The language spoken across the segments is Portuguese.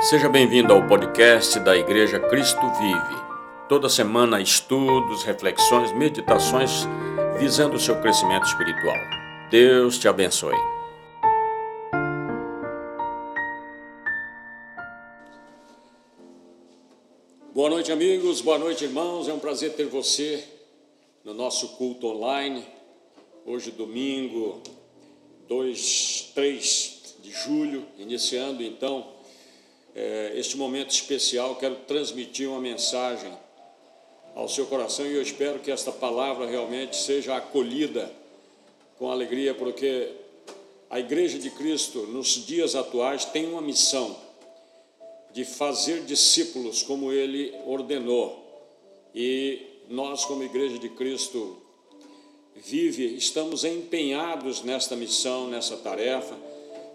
Seja bem-vindo ao podcast da Igreja Cristo Vive. Toda semana, estudos, reflexões, meditações visando o seu crescimento espiritual. Deus te abençoe. Boa noite, amigos. Boa noite, irmãos. É um prazer ter você no nosso culto online. Hoje, domingo, 2, 3 de julho, iniciando então é, este momento especial, quero transmitir uma mensagem ao seu coração e eu espero que esta palavra realmente seja acolhida com alegria, porque a Igreja de Cristo, nos dias atuais, tem uma missão de fazer discípulos como ele ordenou. E nós, como Igreja de Cristo, vive, estamos empenhados nesta missão, nessa tarefa.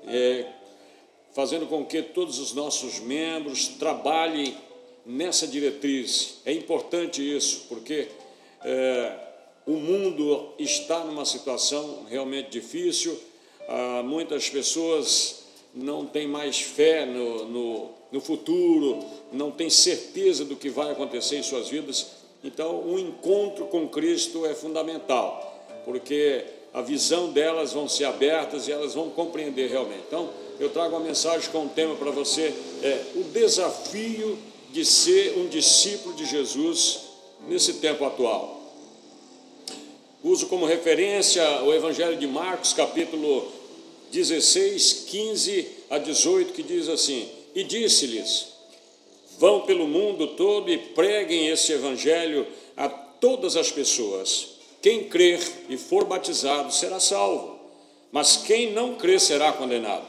É, fazendo com que todos os nossos membros trabalhem nessa diretriz. É importante isso, porque é, o mundo está numa situação realmente difícil, ah, muitas pessoas não têm mais fé no, no, no futuro, não têm certeza do que vai acontecer em suas vidas. Então, um encontro com Cristo é fundamental, porque a visão delas vão ser abertas e elas vão compreender realmente. Então, eu trago uma mensagem com um tema para você: é o desafio de ser um discípulo de Jesus nesse tempo atual. Uso como referência o Evangelho de Marcos, capítulo 16, 15 a 18, que diz assim: E disse-lhes: Vão pelo mundo todo e preguem esse Evangelho a todas as pessoas. Quem crer e for batizado será salvo, mas quem não crer será condenado.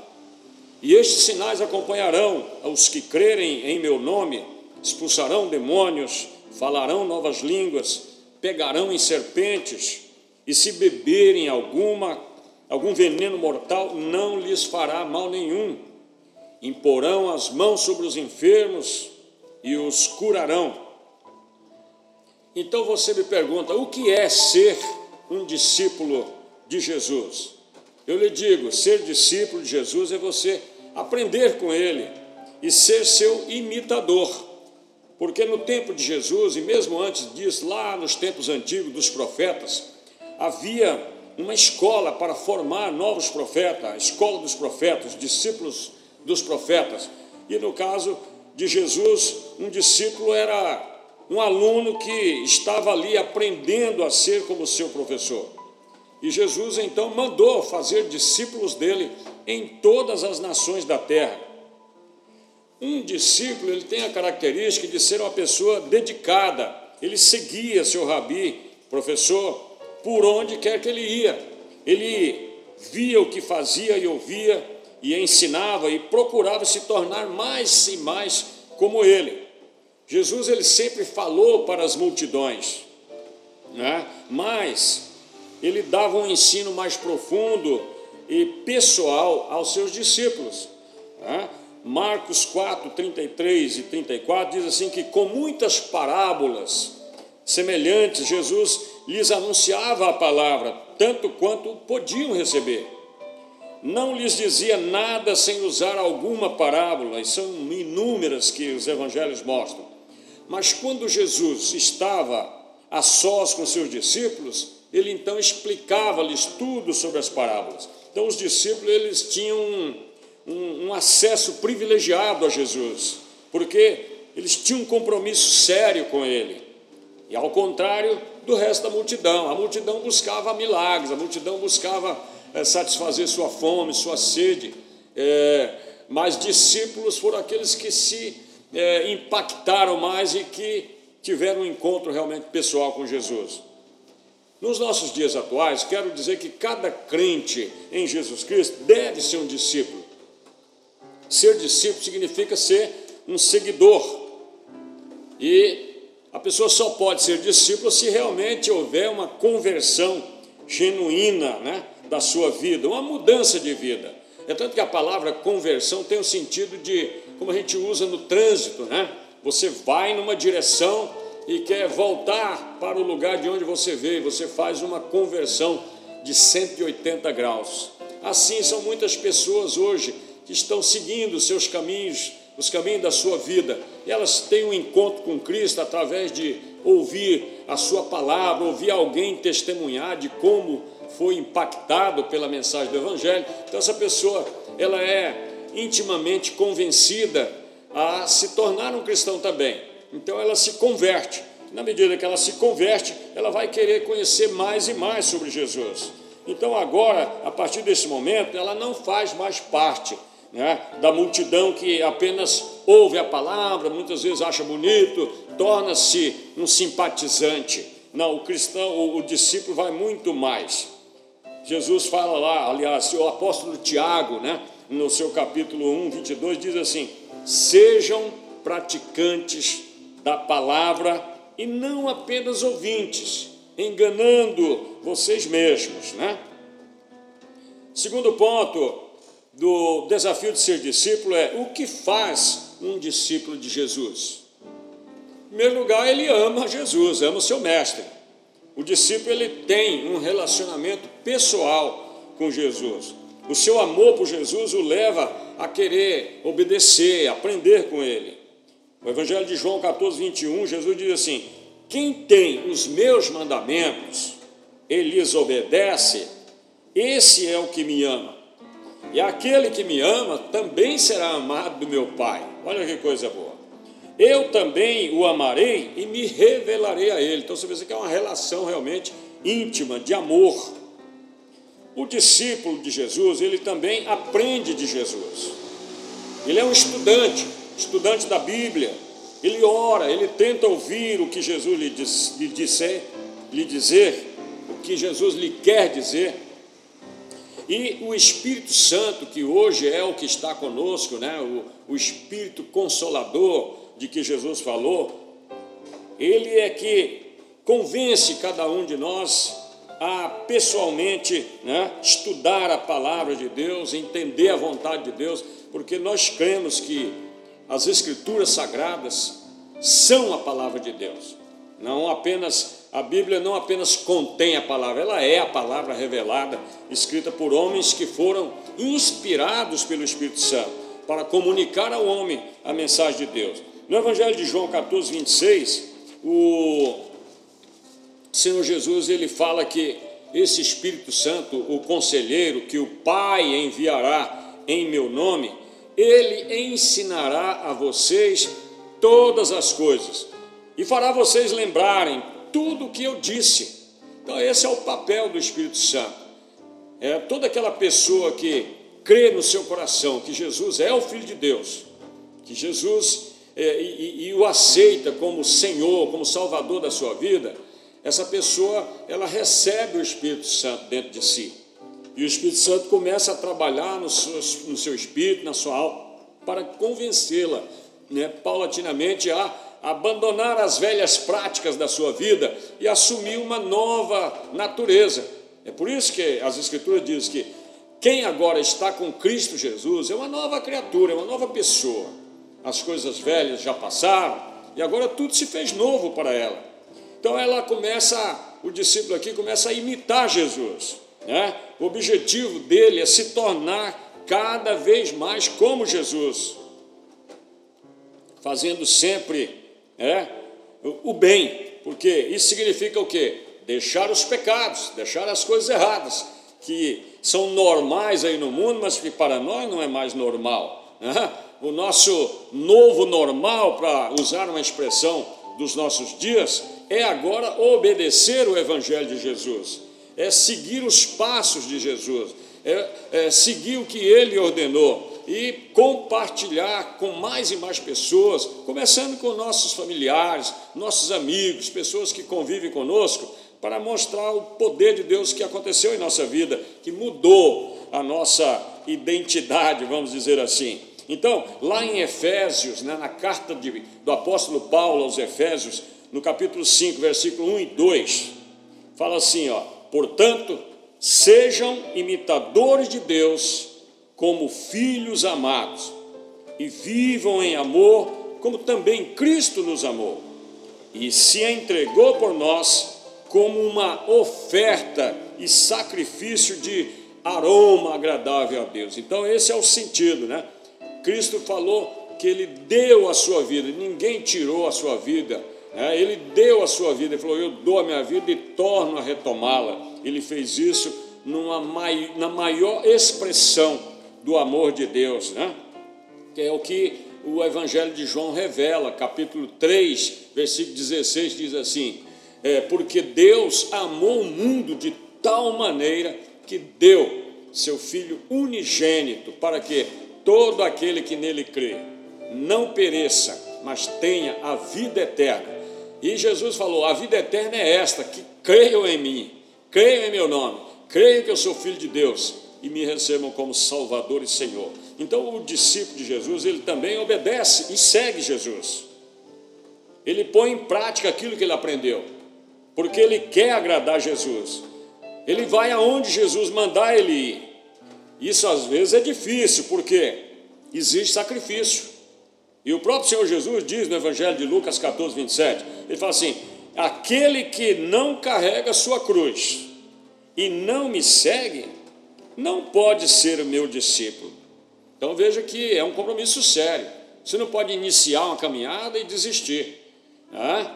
E estes sinais acompanharão os que crerem em meu nome: expulsarão demônios, falarão novas línguas, pegarão em serpentes, e se beberem alguma algum veneno mortal, não lhes fará mal nenhum. Imporão as mãos sobre os enfermos e os curarão. Então você me pergunta: o que é ser um discípulo de Jesus? Eu lhe digo: ser discípulo de Jesus é você aprender com ele e ser seu imitador. Porque no tempo de Jesus, e mesmo antes disso, lá nos tempos antigos dos profetas, havia uma escola para formar novos profetas, a escola dos profetas, discípulos dos profetas. E no caso de Jesus, um discípulo era um aluno que estava ali aprendendo a ser como seu professor. E Jesus então mandou fazer discípulos dele em todas as nações da terra. Um discípulo ele tem a característica de ser uma pessoa dedicada. Ele seguia seu rabi, professor, por onde quer que ele ia. Ele via o que fazia e ouvia e ensinava e procurava se tornar mais e mais como ele. Jesus ele sempre falou para as multidões, né? mas ele dava um ensino mais profundo e pessoal aos seus discípulos. Né? Marcos 4, 33 e 34 diz assim que com muitas parábolas semelhantes, Jesus lhes anunciava a palavra, tanto quanto podiam receber. Não lhes dizia nada sem usar alguma parábola, e são inúmeras que os evangelhos mostram. Mas quando Jesus estava a sós com seus discípulos, ele então explicava-lhes tudo sobre as parábolas. Então os discípulos eles tinham um, um, um acesso privilegiado a Jesus, porque eles tinham um compromisso sério com ele. E ao contrário do resto da multidão, a multidão buscava milagres, a multidão buscava é, satisfazer sua fome, sua sede. É, mas discípulos foram aqueles que se é, impactaram mais e que tiveram um encontro realmente pessoal com Jesus. Nos nossos dias atuais, quero dizer que cada crente em Jesus Cristo deve ser um discípulo. Ser discípulo significa ser um seguidor. E a pessoa só pode ser discípulo se realmente houver uma conversão genuína né, da sua vida, uma mudança de vida. É tanto que a palavra conversão tem o sentido de, como a gente usa no trânsito, né? Você vai numa direção e quer voltar para o lugar de onde você veio, você faz uma conversão de 180 graus. Assim são muitas pessoas hoje que estão seguindo seus caminhos os caminhos da sua vida, e elas têm um encontro com Cristo através de ouvir a sua palavra, ouvir alguém testemunhar de como foi impactado pela mensagem do Evangelho. Então, essa pessoa, ela é intimamente convencida a se tornar um cristão também. Então, ela se converte. Na medida que ela se converte, ela vai querer conhecer mais e mais sobre Jesus. Então, agora, a partir desse momento, ela não faz mais parte né, da multidão que apenas ouve a palavra, muitas vezes acha bonito, torna-se um simpatizante. Não, o cristão, o, o discípulo vai muito mais. Jesus fala lá, aliás, o apóstolo Tiago, né, no seu capítulo 1, 22, diz assim: Sejam praticantes da palavra e não apenas ouvintes, enganando vocês mesmos, né? Segundo ponto do desafio de ser discípulo é o que faz um discípulo de Jesus? Em primeiro lugar, ele ama Jesus, ama o seu mestre. O discípulo ele tem um relacionamento pessoal com Jesus. O seu amor por Jesus o leva a querer obedecer, aprender com ele. O Evangelho de João 14, 21, Jesus diz assim: Quem tem os meus mandamentos, ele lhes obedece, esse é o que me ama. E aquele que me ama também será amado do meu Pai. Olha que coisa boa. Eu também o amarei e me revelarei a ele. Então você vê que é uma relação realmente íntima, de amor. O discípulo de Jesus, ele também aprende de Jesus. Ele é um estudante, estudante da Bíblia. Ele ora, ele tenta ouvir o que Jesus lhe, diz, lhe, disser, lhe dizer, o que Jesus lhe quer dizer. E o Espírito Santo, que hoje é o que está conosco, né? o, o Espírito Consolador de que Jesus falou, ele é que convence cada um de nós a pessoalmente né, estudar a palavra de Deus, entender a vontade de Deus, porque nós cremos que as Escrituras Sagradas são a palavra de Deus. Não apenas a Bíblia não apenas contém a palavra, ela é a palavra revelada, escrita por homens que foram inspirados pelo Espírito Santo para comunicar ao homem a mensagem de Deus. No Evangelho de João 14, 26, o Senhor Jesus ele fala que esse Espírito Santo, o conselheiro que o Pai enviará em meu nome, ele ensinará a vocês todas as coisas e fará vocês lembrarem tudo o que eu disse. Então, esse é o papel do Espírito Santo. É toda aquela pessoa que crê no seu coração que Jesus é o Filho de Deus, que Jesus é, e, e o aceita como Senhor, como Salvador da sua vida, essa pessoa ela recebe o Espírito Santo dentro de si. E o Espírito Santo começa a trabalhar no seu, no seu espírito, na sua alma, para convencê-la, né, paulatinamente, a abandonar as velhas práticas da sua vida e assumir uma nova natureza. É por isso que as Escrituras dizem que quem agora está com Cristo Jesus é uma nova criatura, é uma nova pessoa. As coisas velhas já passaram e agora tudo se fez novo para ela. Então ela começa, o discípulo aqui começa a imitar Jesus. Né? O objetivo dele é se tornar cada vez mais como Jesus, fazendo sempre é, o bem, porque isso significa o quê? Deixar os pecados, deixar as coisas erradas, que são normais aí no mundo, mas que para nós não é mais normal. Né? O nosso novo normal, para usar uma expressão dos nossos dias, é agora obedecer o Evangelho de Jesus, é seguir os passos de Jesus, é, é seguir o que ele ordenou. E compartilhar com mais e mais pessoas, começando com nossos familiares, nossos amigos, pessoas que convivem conosco, para mostrar o poder de Deus que aconteceu em nossa vida, que mudou a nossa identidade, vamos dizer assim. Então, lá em Efésios, né, na carta de, do apóstolo Paulo aos Efésios, no capítulo 5, versículo 1 e 2, fala assim: ó, portanto, sejam imitadores de Deus como filhos amados e vivam em amor, como também Cristo nos amou e se entregou por nós como uma oferta e sacrifício de aroma agradável a Deus. Então, esse é o sentido, né? Cristo falou que ele deu a sua vida, ninguém tirou a sua vida? Ele deu a sua vida, ele falou: Eu dou a minha vida e torno a retomá-la. Ele fez isso numa, na maior expressão do amor de Deus, né? que é o que o Evangelho de João revela, capítulo 3, versículo 16, diz assim: é, Porque Deus amou o mundo de tal maneira que deu seu Filho unigênito, para que todo aquele que nele crê não pereça, mas tenha a vida eterna. E Jesus falou: a vida eterna é esta, que creiam em mim, creiam em meu nome, creiam que eu sou filho de Deus e me recebam como Salvador e Senhor. Então, o discípulo de Jesus, ele também obedece e segue Jesus. Ele põe em prática aquilo que ele aprendeu, porque ele quer agradar Jesus. Ele vai aonde Jesus mandar ele ir. Isso às vezes é difícil, porque existe sacrifício. E o próprio Senhor Jesus diz no Evangelho de Lucas 14, 27, ele fala assim: aquele que não carrega sua cruz e não me segue, não pode ser meu discípulo. Então veja que é um compromisso sério. Você não pode iniciar uma caminhada e desistir. Né?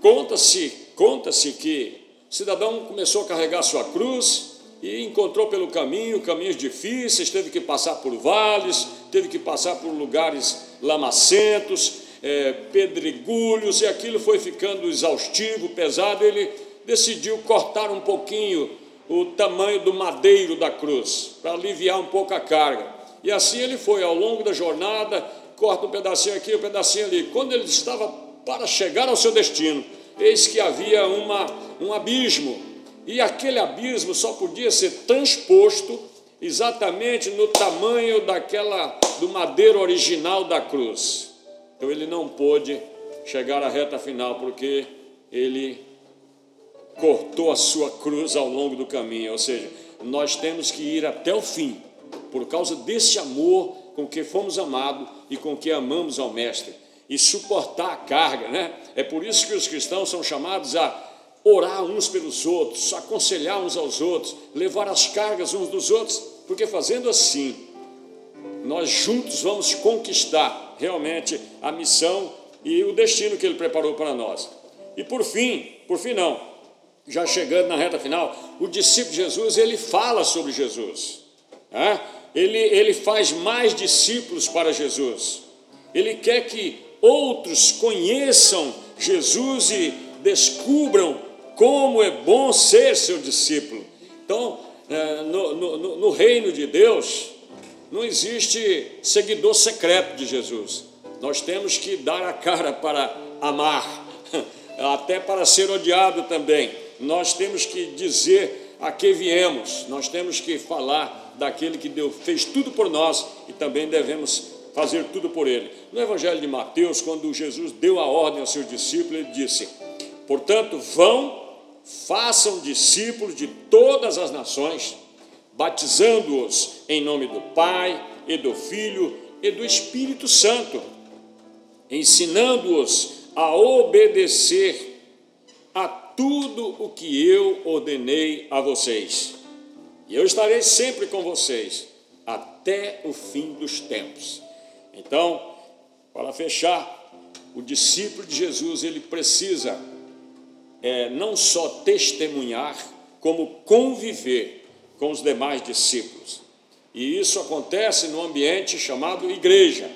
Conta-se, conta-se que o cidadão começou a carregar sua cruz e encontrou pelo caminho caminhos difíceis, teve que passar por vales, teve que passar por lugares lamacentos, é, pedregulhos, e aquilo foi ficando exaustivo, pesado. Ele decidiu cortar um pouquinho o tamanho do madeiro da cruz, para aliviar um pouco a carga. E assim ele foi ao longo da jornada, corta um pedacinho aqui, um pedacinho ali. Quando ele estava para chegar ao seu destino, eis que havia uma, um abismo, e aquele abismo só podia ser transposto exatamente no tamanho daquela do madeiro original da cruz. Então ele não pôde chegar à reta final porque ele cortou a sua cruz ao longo do caminho, ou seja, nós temos que ir até o fim por causa desse amor com que fomos amados e com que amamos ao Mestre, e suportar a carga, né? É por isso que os cristãos são chamados a orar uns pelos outros, aconselhar uns aos outros, levar as cargas uns dos outros, porque fazendo assim, nós juntos vamos conquistar realmente a missão e o destino que ele preparou para nós. E por fim, por fim não, já chegando na reta final, o discípulo de Jesus, ele fala sobre Jesus. Né? ele, ele faz mais discípulos para Jesus. Ele quer que outros conheçam Jesus e descubram como é bom ser seu discípulo. Então, é, no, no, no reino de Deus, não existe seguidor secreto de Jesus. Nós temos que dar a cara para amar, até para ser odiado também. Nós temos que dizer a que viemos, nós temos que falar daquele que deu, fez tudo por nós e também devemos fazer tudo por ele. No Evangelho de Mateus, quando Jesus deu a ordem aos seus discípulos, ele disse: Portanto, vão, façam discípulos de todas as nações, batizando-os em nome do Pai e do Filho e do Espírito Santo, ensinando-os a obedecer a tudo o que eu ordenei a vocês. E eu estarei sempre com vocês até o fim dos tempos. Então, para fechar, o discípulo de Jesus ele precisa é, não só testemunhar, como conviver com os demais discípulos. E isso acontece no ambiente chamado igreja.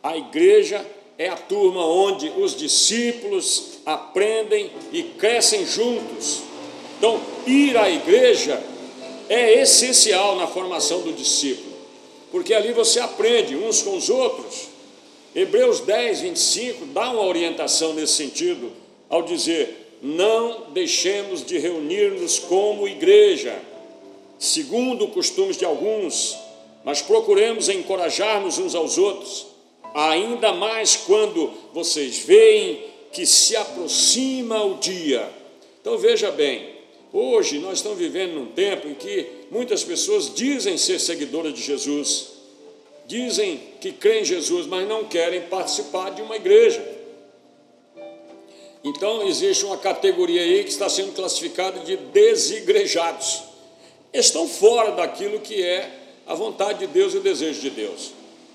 A igreja é a turma onde os discípulos aprendem e crescem juntos. Então, ir à igreja é essencial na formação do discípulo, porque ali você aprende uns com os outros. Hebreus 10, 25 dá uma orientação nesse sentido, ao dizer: não deixemos de reunir-nos como igreja, segundo costumes de alguns, mas procuremos encorajar-nos uns aos outros, ainda mais quando vocês veem que se aproxima o dia. Então veja bem, Hoje nós estamos vivendo num tempo em que muitas pessoas dizem ser seguidoras de Jesus, dizem que creem em Jesus, mas não querem participar de uma igreja. Então existe uma categoria aí que está sendo classificada de desigrejados. Estão fora daquilo que é a vontade de Deus e o desejo de Deus.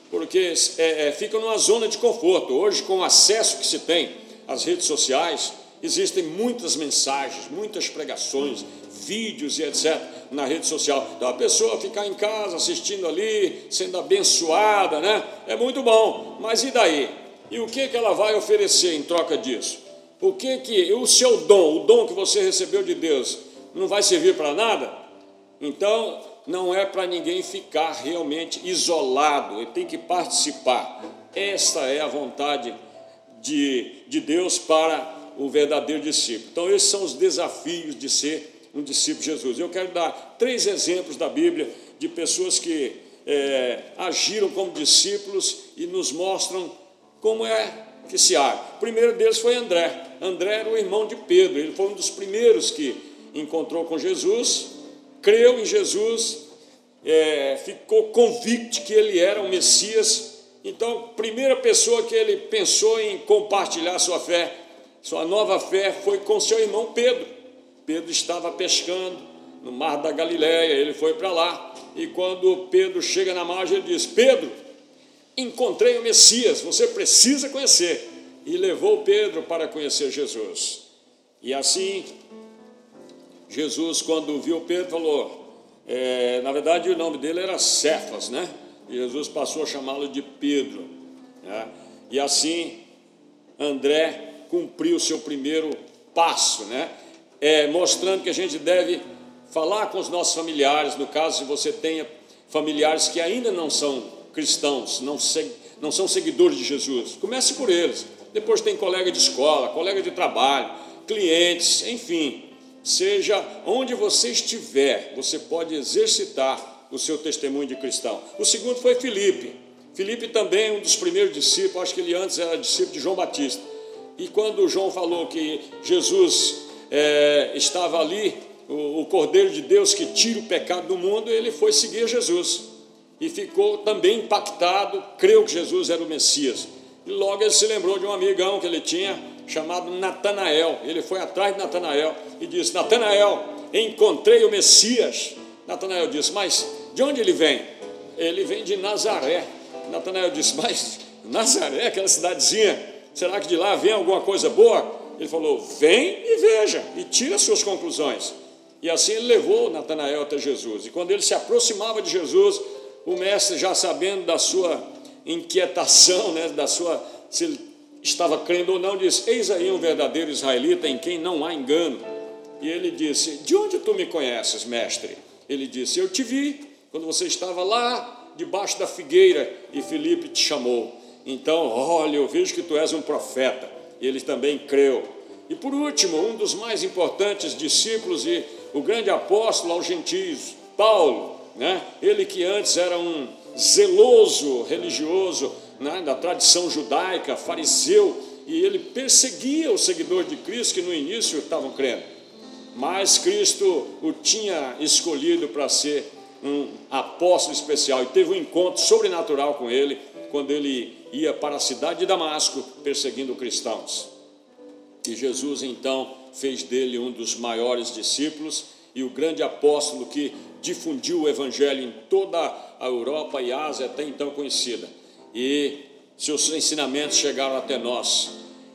porque é, é, ficam numa zona de conforto. Hoje, com o acesso que se tem às redes sociais, existem muitas mensagens, muitas pregações, vídeos e etc. na rede social. Então a pessoa ficar em casa assistindo ali, sendo abençoada, né? É muito bom. Mas e daí? E o que, que ela vai oferecer em troca disso? O que que o seu dom, o dom que você recebeu de Deus, não vai servir para nada? Então, não é para ninguém ficar realmente isolado, ele tem que participar. Esta é a vontade de, de Deus para o verdadeiro discípulo. Então, esses são os desafios de ser um discípulo de Jesus. Eu quero dar três exemplos da Bíblia de pessoas que é, agiram como discípulos e nos mostram como é que se age. O primeiro deles foi André. André era o irmão de Pedro, ele foi um dos primeiros que encontrou com Jesus, creu em Jesus, é, ficou convicto que ele era o Messias. Então, primeira pessoa que ele pensou em compartilhar sua fé, sua nova fé, foi com seu irmão Pedro. Pedro estava pescando no mar da Galiléia, ele foi para lá. E quando Pedro chega na margem, ele diz: Pedro, encontrei o Messias, você precisa conhecer. E levou Pedro para conhecer Jesus. E assim, Jesus, quando viu Pedro, falou: é, na verdade, o nome dele era Cefas, né? E Jesus passou a chamá-lo de Pedro. Né? E assim, André cumpriu seu primeiro passo, né? É, mostrando que a gente deve falar com os nossos familiares, no caso, se você tenha familiares que ainda não são cristãos, não, não são seguidores de Jesus. Comece por eles. Depois tem colega de escola, colega de trabalho, clientes, enfim. Seja onde você estiver, você pode exercitar o seu testemunho de cristão. O segundo foi Filipe. Filipe também, um dos primeiros discípulos, acho que ele antes era discípulo de João Batista. E quando João falou que Jesus é, estava ali, o, o Cordeiro de Deus que tira o pecado do mundo, ele foi seguir Jesus e ficou também impactado, creu que Jesus era o Messias. E logo ele se lembrou de um amigão que ele tinha, chamado Natanael. Ele foi atrás de Natanael e disse: Natanael, encontrei o Messias. Natanael disse: Mas de onde ele vem? Ele vem de Nazaré. Natanael disse: Mas Nazaré, aquela cidadezinha, será que de lá vem alguma coisa boa? Ele falou: Vem e veja, e tira suas conclusões. E assim ele levou Natanael até Jesus. E quando ele se aproximava de Jesus, o mestre, já sabendo da sua inquietação, né, da sua, se ele estava crendo ou não, disse: Eis aí um verdadeiro israelita em quem não há engano. E ele disse: De onde tu me conheces, mestre? Ele disse: Eu te vi quando você estava lá debaixo da figueira e Felipe te chamou. Então, olha, eu vejo que tu és um profeta. E ele também creu. E por último, um dos mais importantes discípulos e o grande apóstolo aos gentios, Paulo né? ele que antes era um zeloso religioso né? da tradição judaica, fariseu, e ele perseguia os seguidores de Cristo que no início estavam crendo. Mas Cristo o tinha escolhido para ser um apóstolo especial e teve um encontro sobrenatural com ele quando ele ia para a cidade de Damasco perseguindo cristãos. E Jesus então fez dele um dos maiores discípulos e o grande apóstolo que difundiu o evangelho em toda a Europa e Ásia até então conhecida. E seus ensinamentos chegaram até nós.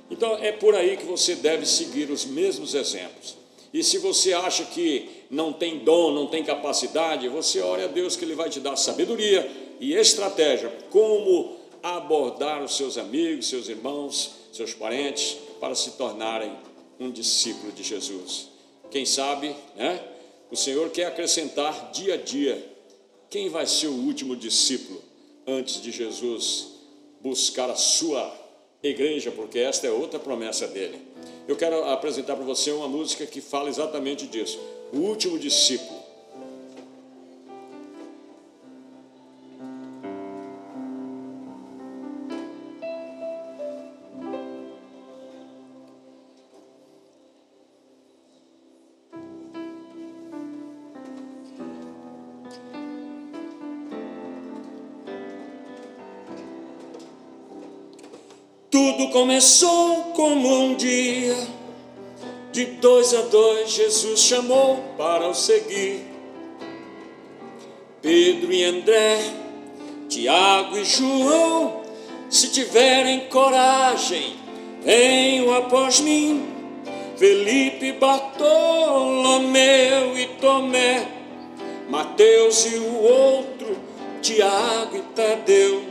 Então é por aí que você deve seguir os mesmos exemplos. E se você acha que não tem dom, não tem capacidade, você ore a Deus que Ele vai te dar sabedoria e estratégia como abordar os seus amigos, seus irmãos, seus parentes, para se tornarem um discípulo de Jesus. Quem sabe, né? O Senhor quer acrescentar dia a dia quem vai ser o último discípulo antes de Jesus buscar a sua igreja, porque esta é outra promessa dele. Eu quero apresentar para você uma música que fala exatamente disso. O último discípulo. Começou como um dia, de dois a dois Jesus chamou para o seguir. Pedro e André Tiago e João, se tiverem coragem, venham após mim. Felipe, Bartolomeu e Tomé, Mateus e o outro, Tiago e Tadeu,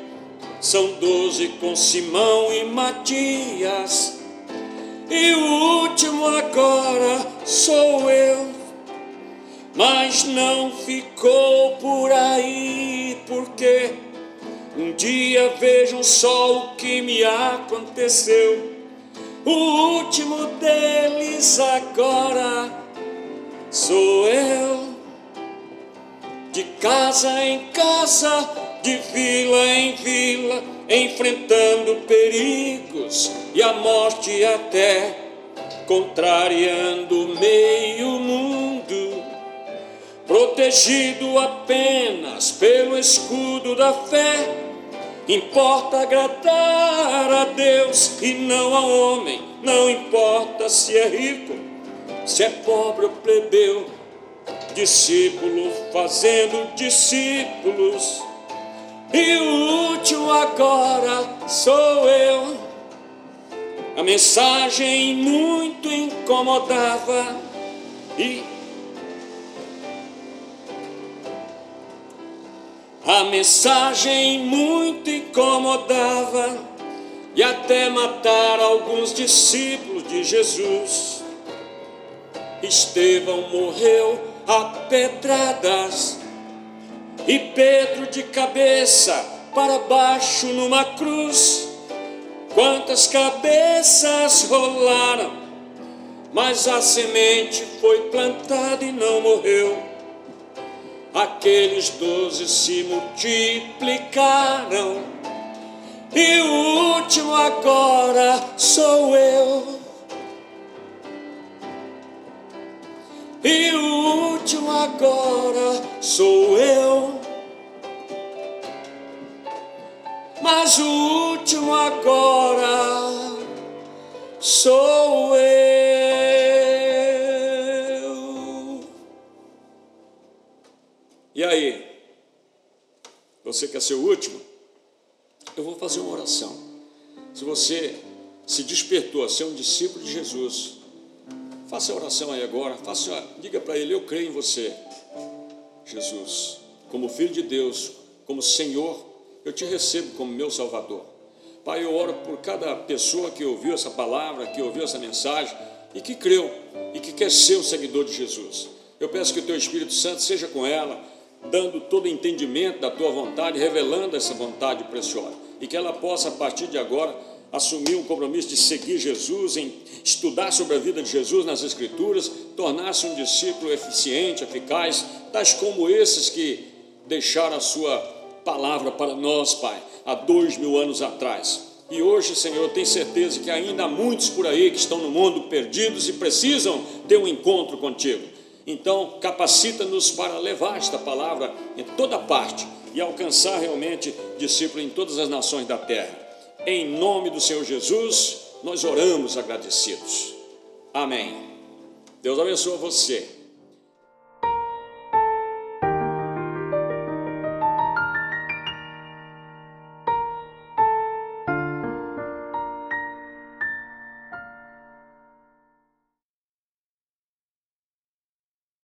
são doze com Simão e Matias, e o último agora sou eu. Mas não ficou por aí, porque um dia vejam só o que me aconteceu. O último deles agora sou eu. De casa em casa, de vila em vila, enfrentando perigos e a morte até, contrariando meio mundo, protegido apenas pelo escudo da fé. Importa agradar a Deus e não ao homem, não importa se é rico, se é pobre ou plebeu, discípulo fazendo discípulos e o último agora sou eu. A mensagem muito incomodava e a mensagem muito incomodava e até matar alguns discípulos de Jesus. Estevão morreu a pedradas e Pedro de cabeça para baixo numa cruz. Quantas cabeças rolaram, mas a semente foi plantada e não morreu. Aqueles doze se multiplicaram, e o último agora sou eu. E o último agora sou eu. Mas o último agora sou eu. E aí? Você quer ser o último? Eu vou fazer uma oração. Se você se despertou a ser um discípulo de Jesus, Faça a oração aí agora, faça, diga para ele: Eu creio em você, Jesus, como Filho de Deus, como Senhor, eu te recebo como meu Salvador. Pai, eu oro por cada pessoa que ouviu essa palavra, que ouviu essa mensagem e que creu e que quer ser um seguidor de Jesus. Eu peço que o teu Espírito Santo seja com ela, dando todo o entendimento da tua vontade, revelando essa vontade preciosa e que ela possa, a partir de agora, assumir um compromisso de seguir Jesus, em estudar sobre a vida de Jesus nas Escrituras, tornar-se um discípulo eficiente, eficaz, tais como esses que deixaram a sua palavra para nós, Pai, há dois mil anos atrás. E hoje, Senhor, eu tenho certeza que ainda há muitos por aí que estão no mundo perdidos e precisam ter um encontro contigo. Então, capacita-nos para levar esta palavra em toda parte e alcançar realmente discípulo em todas as nações da terra. Em nome do Senhor Jesus, nós oramos agradecidos. Amém. Deus abençoe você.